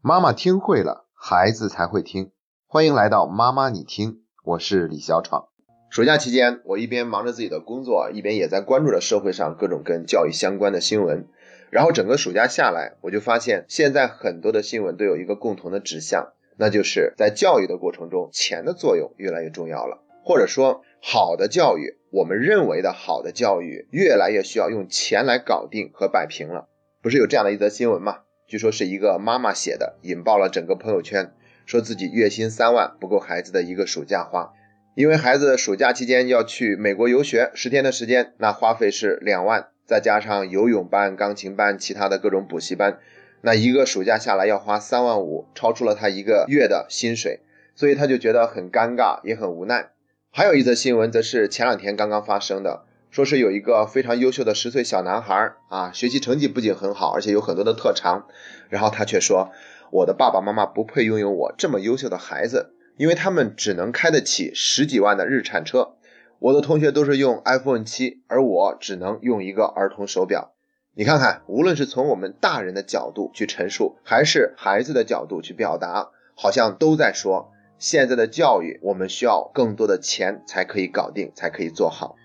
妈妈听会了，孩子才会听。欢迎来到妈妈你听，我是李小闯。暑假期间，我一边忙着自己的工作，一边也在关注着社会上各种跟教育相关的新闻。然后整个暑假下来，我就发现现在很多的新闻都有一个共同的指向，那就是在教育的过程中，钱的作用越来越重要了。或者说，好的教育，我们认为的好的教育，越来越需要用钱来搞定和摆平了。不是有这样的一则新闻吗？据说是一个妈妈写的，引爆了整个朋友圈，说自己月薪三万不够孩子的一个暑假花，因为孩子暑假期间要去美国游学十天的时间，那花费是两万，再加上游泳班、钢琴班、其他的各种补习班，那一个暑假下来要花三万五，超出了他一个月的薪水，所以他就觉得很尴尬，也很无奈。还有一则新闻，则是前两天刚刚发生的。说是有一个非常优秀的十岁小男孩啊，学习成绩不仅很好，而且有很多的特长。然后他却说：“我的爸爸妈妈不配拥有我这么优秀的孩子，因为他们只能开得起十几万的日产车。我的同学都是用 iPhone 七，而我只能用一个儿童手表。你看看，无论是从我们大人的角度去陈述，还是孩子的角度去表达，好像都在说现在的教育我们需要更多的钱才可以搞定，才可以做好。”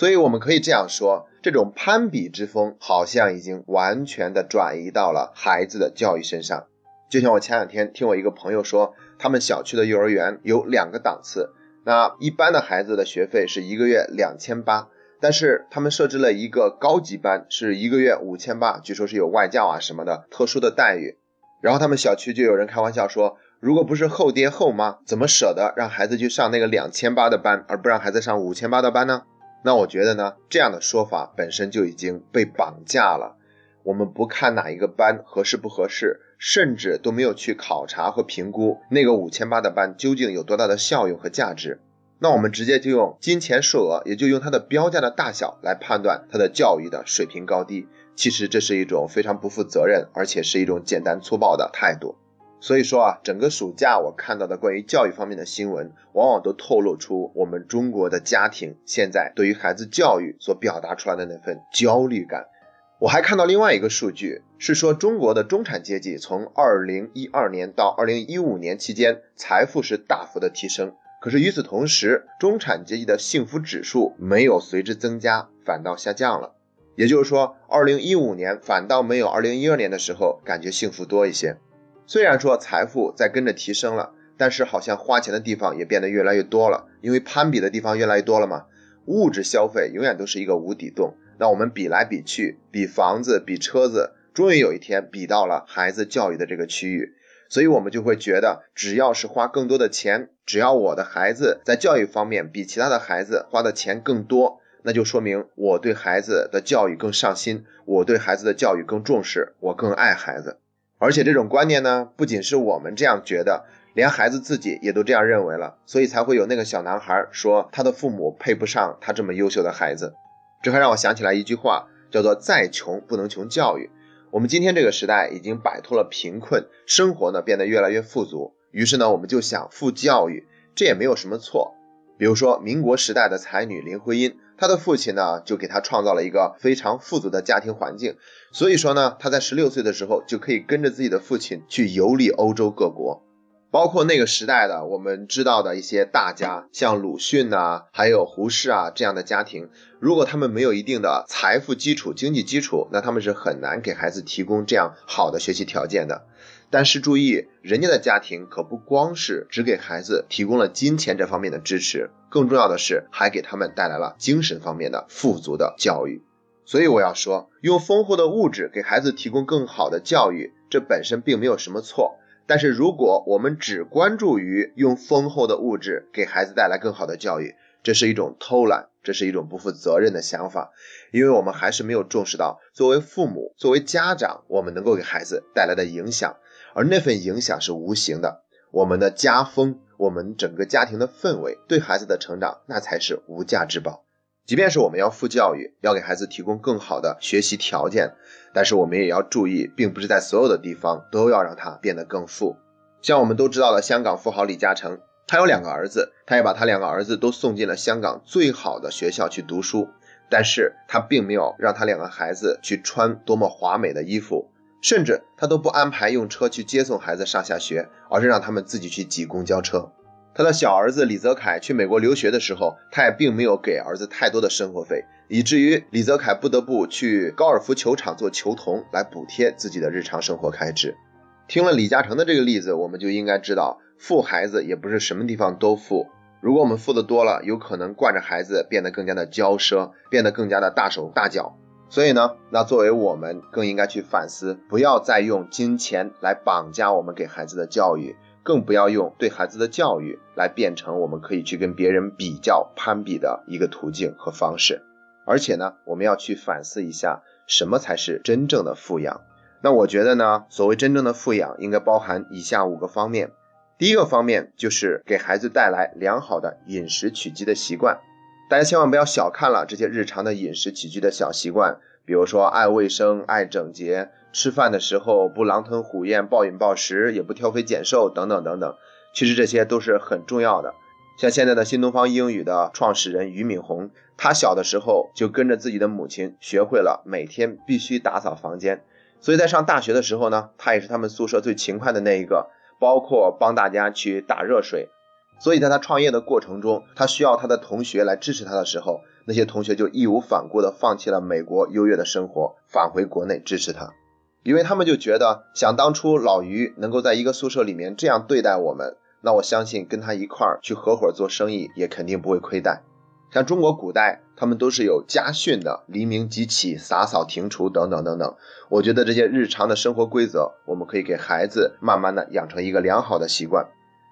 所以我们可以这样说，这种攀比之风好像已经完全的转移到了孩子的教育身上。就像我前两天听我一个朋友说，他们小区的幼儿园有两个档次，那一般的孩子的学费是一个月两千八，但是他们设置了一个高级班，是一个月五千八，据说是有外教啊什么的特殊的待遇。然后他们小区就有人开玩笑说，如果不是后爹后妈，怎么舍得让孩子去上那个两千八的班，而不让孩子上五千八的班呢？那我觉得呢，这样的说法本身就已经被绑架了。我们不看哪一个班合适不合适，甚至都没有去考察和评估那个五千八的班究竟有多大的效用和价值。那我们直接就用金钱数额，也就用它的标价的大小来判断它的教育的水平高低。其实这是一种非常不负责任，而且是一种简单粗暴的态度。所以说啊，整个暑假我看到的关于教育方面的新闻，往往都透露出我们中国的家庭现在对于孩子教育所表达出来的那份焦虑感。我还看到另外一个数据，是说中国的中产阶级从二零一二年到二零一五年期间，财富是大幅的提升，可是与此同时，中产阶级的幸福指数没有随之增加，反倒下降了。也就是说，二零一五年反倒没有二零一二年的时候感觉幸福多一些。虽然说财富在跟着提升了，但是好像花钱的地方也变得越来越多了，因为攀比的地方越来越多了嘛。物质消费永远都是一个无底洞，那我们比来比去，比房子，比车子，终于有一天比到了孩子教育的这个区域，所以我们就会觉得，只要是花更多的钱，只要我的孩子在教育方面比其他的孩子花的钱更多，那就说明我对孩子的教育更上心，我对孩子的教育更重视，我更爱孩子。而且这种观念呢，不仅是我们这样觉得，连孩子自己也都这样认为了，所以才会有那个小男孩说他的父母配不上他这么优秀的孩子。这还让我想起来一句话，叫做“再穷不能穷教育”。我们今天这个时代已经摆脱了贫困，生活呢变得越来越富足，于是呢我们就想富教育，这也没有什么错。比如说民国时代的才女林徽因。他的父亲呢，就给他创造了一个非常富足的家庭环境，所以说呢，他在十六岁的时候就可以跟着自己的父亲去游历欧洲各国，包括那个时代的我们知道的一些大家，像鲁迅呐，还有胡适啊这样的家庭，如果他们没有一定的财富基础、经济基础，那他们是很难给孩子提供这样好的学习条件的。但是注意，人家的家庭可不光是只给孩子提供了金钱这方面的支持，更重要的是还给他们带来了精神方面的富足的教育。所以我要说，用丰厚的物质给孩子提供更好的教育，这本身并没有什么错。但是如果我们只关注于用丰厚的物质给孩子带来更好的教育，这是一种偷懒，这是一种不负责任的想法，因为我们还是没有重视到作为父母、作为家长，我们能够给孩子带来的影响。而那份影响是无形的，我们的家风，我们整个家庭的氛围，对孩子的成长，那才是无价之宝。即便是我们要富教育，要给孩子提供更好的学习条件，但是我们也要注意，并不是在所有的地方都要让他变得更富。像我们都知道的香港富豪李嘉诚，他有两个儿子，他也把他两个儿子都送进了香港最好的学校去读书，但是他并没有让他两个孩子去穿多么华美的衣服。甚至他都不安排用车去接送孩子上下学，而是让他们自己去挤公交车。他的小儿子李泽楷去美国留学的时候，他也并没有给儿子太多的生活费，以至于李泽楷不得不去高尔夫球场做球童来补贴自己的日常生活开支。听了李嘉诚的这个例子，我们就应该知道，富孩子也不是什么地方都富。如果我们富的多了，有可能惯着孩子变得更加的骄奢，变得更加的大手大脚。所以呢，那作为我们更应该去反思，不要再用金钱来绑架我们给孩子的教育，更不要用对孩子的教育来变成我们可以去跟别人比较攀比的一个途径和方式。而且呢，我们要去反思一下，什么才是真正的富养？那我觉得呢，所谓真正的富养，应该包含以下五个方面。第一个方面就是给孩子带来良好的饮食起居的习惯。大家千万不要小看了这些日常的饮食起居的小习惯，比如说爱卫生、爱整洁，吃饭的时候不狼吞虎咽、暴饮暴食，也不挑肥拣瘦，等等等等。其实这些都是很重要的。像现在的新东方英语的创始人俞敏洪，他小的时候就跟着自己的母亲学会了每天必须打扫房间，所以在上大学的时候呢，他也是他们宿舍最勤快的那一个，包括帮大家去打热水。所以在他创业的过程中，他需要他的同学来支持他的时候，那些同学就义无反顾地放弃了美国优越的生活，返回国内支持他，因为他们就觉得，想当初老于能够在一个宿舍里面这样对待我们，那我相信跟他一块儿去合伙做生意也肯定不会亏待。像中国古代，他们都是有家训的，黎明即起，洒扫庭除等等等等。我觉得这些日常的生活规则，我们可以给孩子慢慢的养成一个良好的习惯。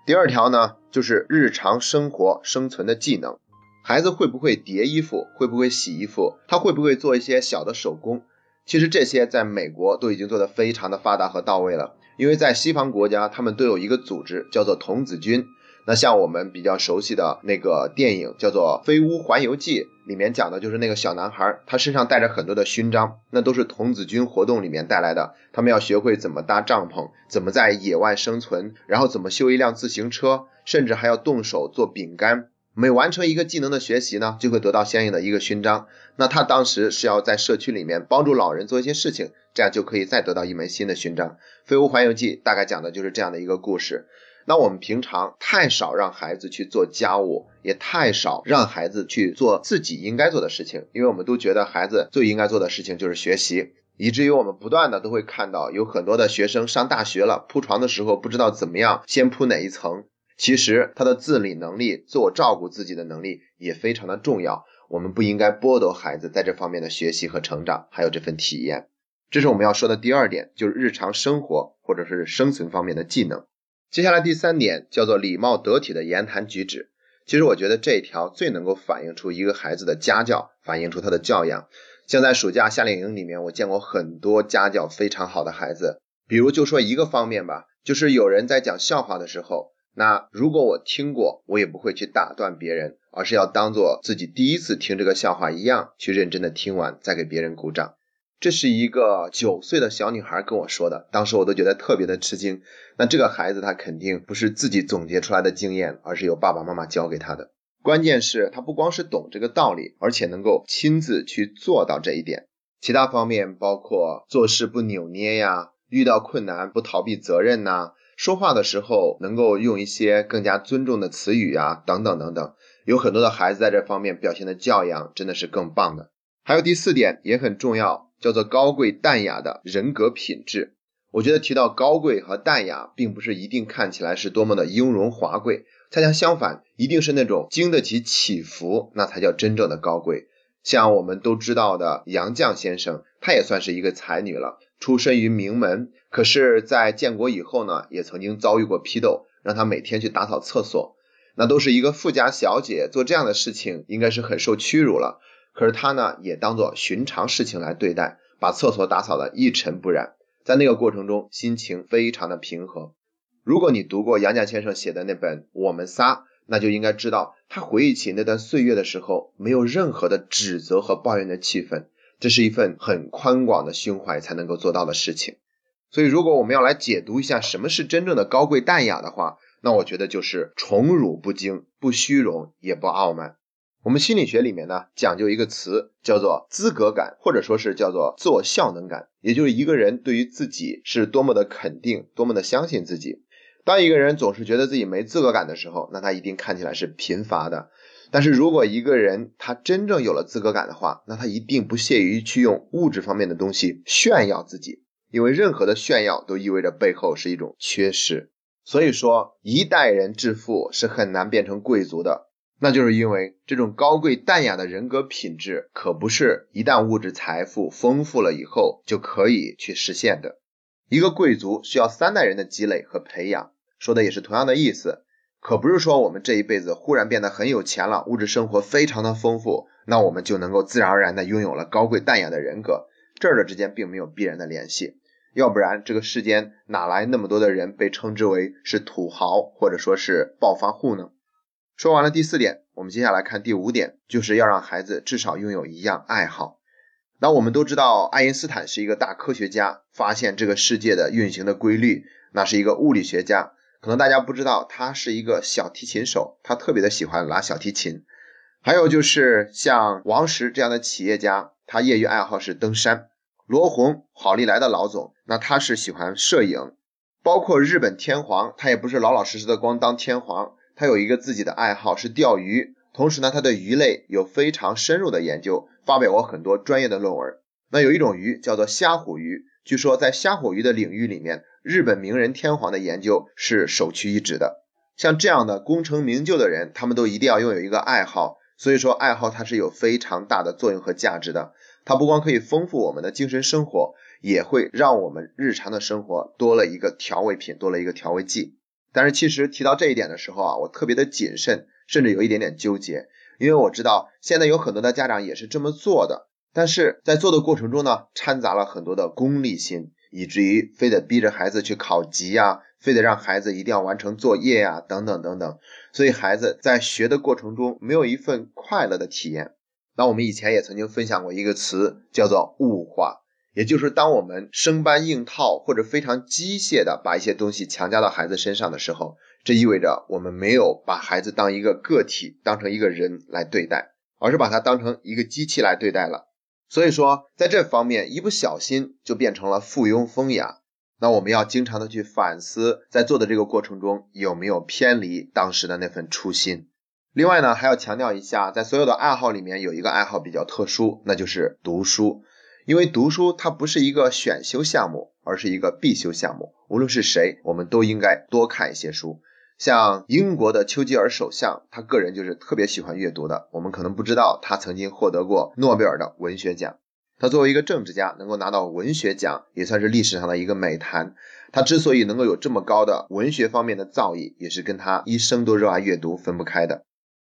第二条呢，就是日常生活生存的技能。孩子会不会叠衣服，会不会洗衣服，他会不会做一些小的手工？其实这些在美国都已经做得非常的发达和到位了。因为在西方国家，他们都有一个组织叫做童子军。那像我们比较熟悉的那个电影叫做《飞屋环游记》，里面讲的就是那个小男孩，他身上带着很多的勋章，那都是童子军活动里面带来的。他们要学会怎么搭帐篷，怎么在野外生存，然后怎么修一辆自行车，甚至还要动手做饼干。每完成一个技能的学习呢，就会得到相应的一个勋章。那他当时是要在社区里面帮助老人做一些事情，这样就可以再得到一枚新的勋章。《飞屋环游记》大概讲的就是这样的一个故事。那我们平常太少让孩子去做家务，也太少让孩子去做自己应该做的事情，因为我们都觉得孩子最应该做的事情就是学习，以至于我们不断的都会看到有很多的学生上大学了，铺床的时候不知道怎么样先铺哪一层。其实他的自理能力、自我照顾自己的能力也非常的重要，我们不应该剥夺孩子在这方面的学习和成长，还有这份体验。这是我们要说的第二点，就是日常生活或者是生存方面的技能。接下来第三点叫做礼貌得体的言谈举止。其实我觉得这一条最能够反映出一个孩子的家教，反映出他的教养。像在暑假夏令营里面，我见过很多家教非常好的孩子。比如就说一个方面吧，就是有人在讲笑话的时候，那如果我听过，我也不会去打断别人，而是要当做自己第一次听这个笑话一样，去认真的听完，再给别人鼓掌。这是一个九岁的小女孩跟我说的，当时我都觉得特别的吃惊。那这个孩子他肯定不是自己总结出来的经验，而是由爸爸妈妈教给他的。关键是，他不光是懂这个道理，而且能够亲自去做到这一点。其他方面包括做事不扭捏呀，遇到困难不逃避责任呐，说话的时候能够用一些更加尊重的词语啊，等等等等。有很多的孩子在这方面表现的教养真的是更棒的。还有第四点也很重要。叫做高贵淡雅的人格品质。我觉得提到高贵和淡雅，并不是一定看起来是多么的雍容华贵，恰恰相反，一定是那种经得起起伏，那才叫真正的高贵。像我们都知道的杨绛先生，她也算是一个才女了，出身于名门，可是，在建国以后呢，也曾经遭遇过批斗，让她每天去打扫厕所，那都是一个富家小姐做这样的事情，应该是很受屈辱了。可是他呢，也当做寻常事情来对待，把厕所打扫的一尘不染。在那个过程中，心情非常的平和。如果你读过杨绛先生写的那本《我们仨》，那就应该知道，他回忆起那段岁月的时候，没有任何的指责和抱怨的气氛。这是一份很宽广的胸怀才能够做到的事情。所以，如果我们要来解读一下什么是真正的高贵淡雅的话，那我觉得就是宠辱不惊，不虚荣，也不傲慢。我们心理学里面呢，讲究一个词叫做资格感，或者说是叫做自我效能感，也就是一个人对于自己是多么的肯定，多么的相信自己。当一个人总是觉得自己没资格感的时候，那他一定看起来是贫乏的。但是如果一个人他真正有了资格感的话，那他一定不屑于去用物质方面的东西炫耀自己，因为任何的炫耀都意味着背后是一种缺失。所以说，一代人致富是很难变成贵族的。那就是因为这种高贵淡雅的人格品质，可不是一旦物质财富丰富了以后就可以去实现的。一个贵族需要三代人的积累和培养，说的也是同样的意思。可不是说我们这一辈子忽然变得很有钱了，物质生活非常的丰富，那我们就能够自然而然的拥有了高贵淡雅的人格。这儿的之间并没有必然的联系，要不然这个世间哪来那么多的人被称之为是土豪或者说是暴发户呢？说完了第四点，我们接下来看第五点，就是要让孩子至少拥有一样爱好。那我们都知道，爱因斯坦是一个大科学家，发现这个世界的运行的规律，那是一个物理学家。可能大家不知道，他是一个小提琴手，他特别的喜欢拉小提琴。还有就是像王石这样的企业家，他业余爱好是登山。罗红，好利来的老总，那他是喜欢摄影。包括日本天皇，他也不是老老实实的光当天皇。他有一个自己的爱好是钓鱼，同时呢，他对鱼类有非常深入的研究，发表过很多专业的论文。那有一种鱼叫做虾虎鱼，据说在虾虎鱼的领域里面，日本名人天皇的研究是首屈一指的。像这样的功成名就的人，他们都一定要拥有一个爱好。所以说，爱好它是有非常大的作用和价值的。它不光可以丰富我们的精神生活，也会让我们日常的生活多了一个调味品，多了一个调味剂。但是其实提到这一点的时候啊，我特别的谨慎，甚至有一点点纠结，因为我知道现在有很多的家长也是这么做的，但是在做的过程中呢，掺杂了很多的功利心，以至于非得逼着孩子去考级呀，非得让孩子一定要完成作业呀，等等等等，所以孩子在学的过程中没有一份快乐的体验。那我们以前也曾经分享过一个词，叫做物化。也就是当我们生搬硬套或者非常机械的把一些东西强加到孩子身上的时候，这意味着我们没有把孩子当一个个体，当成一个人来对待，而是把他当成一个机器来对待了。所以说，在这方面一不小心就变成了附庸风雅。那我们要经常的去反思，在做的这个过程中有没有偏离当时的那份初心。另外呢，还要强调一下，在所有的爱好里面有一个爱好比较特殊，那就是读书。因为读书它不是一个选修项目，而是一个必修项目。无论是谁，我们都应该多看一些书。像英国的丘吉尔首相，他个人就是特别喜欢阅读的。我们可能不知道，他曾经获得过诺贝尔的文学奖。他作为一个政治家，能够拿到文学奖，也算是历史上的一个美谈。他之所以能够有这么高的文学方面的造诣，也是跟他一生都热爱阅读分不开的。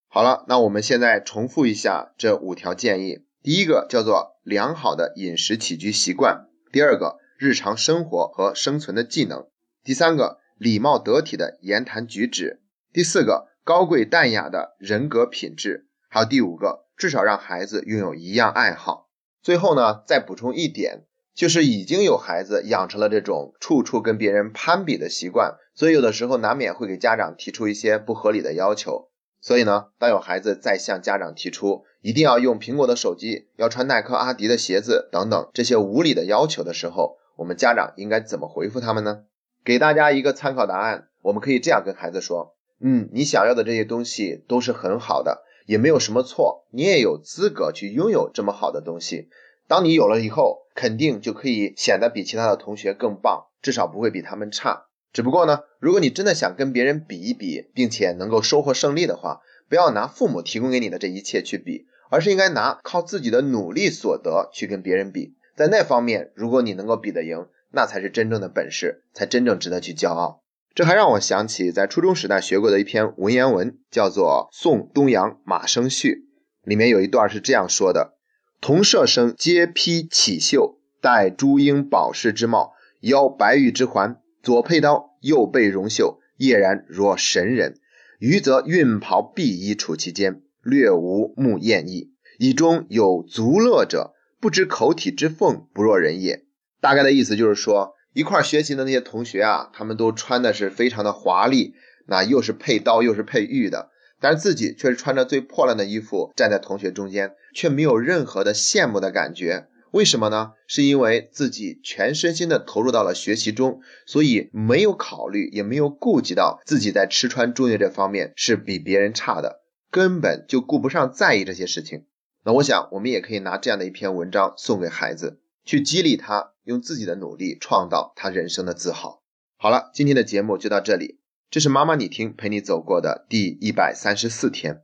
好了，那我们现在重复一下这五条建议。第一个叫做良好的饮食起居习惯，第二个日常生活和生存的技能，第三个礼貌得体的言谈举止，第四个高贵淡雅的人格品质，还有第五个至少让孩子拥有一样爱好。最后呢，再补充一点，就是已经有孩子养成了这种处处跟别人攀比的习惯，所以有的时候难免会给家长提出一些不合理的要求。所以呢，当有孩子再向家长提出一定要用苹果的手机，要穿耐克、阿迪的鞋子等等这些无理的要求的时候，我们家长应该怎么回复他们呢？给大家一个参考答案，我们可以这样跟孩子说：嗯，你想要的这些东西都是很好的，也没有什么错，你也有资格去拥有这么好的东西。当你有了以后，肯定就可以显得比其他的同学更棒，至少不会比他们差。只不过呢，如果你真的想跟别人比一比，并且能够收获胜利的话，不要拿父母提供给你的这一切去比，而是应该拿靠自己的努力所得去跟别人比。在那方面，如果你能够比得赢，那才是真正的本事，才真正值得去骄傲。这还让我想起在初中时代学过的一篇文言文，叫做《送东阳马生序》，里面有一段是这样说的：“同舍生皆披绮绣，戴朱缨宝饰之帽，腰白玉之环。”左佩刀，右备绒袖，叶然若神人。余则运袍敝衣处其间，略无目艳意。以中有足乐者，不知口体之奉，不若人也。大概的意思就是说，一块学习的那些同学啊，他们都穿的是非常的华丽，那又是配刀又是配玉的。但是自己却是穿着最破烂的衣服站在同学中间，却没有任何的羡慕的感觉。为什么呢？是因为自己全身心的投入到了学习中，所以没有考虑，也没有顾及到自己在吃穿住业这方面是比别人差的，根本就顾不上在意这些事情。那我想，我们也可以拿这样的一篇文章送给孩子，去激励他用自己的努力创造他人生的自豪。好了，今天的节目就到这里，这是妈妈你听陪你走过的第一百三十四天。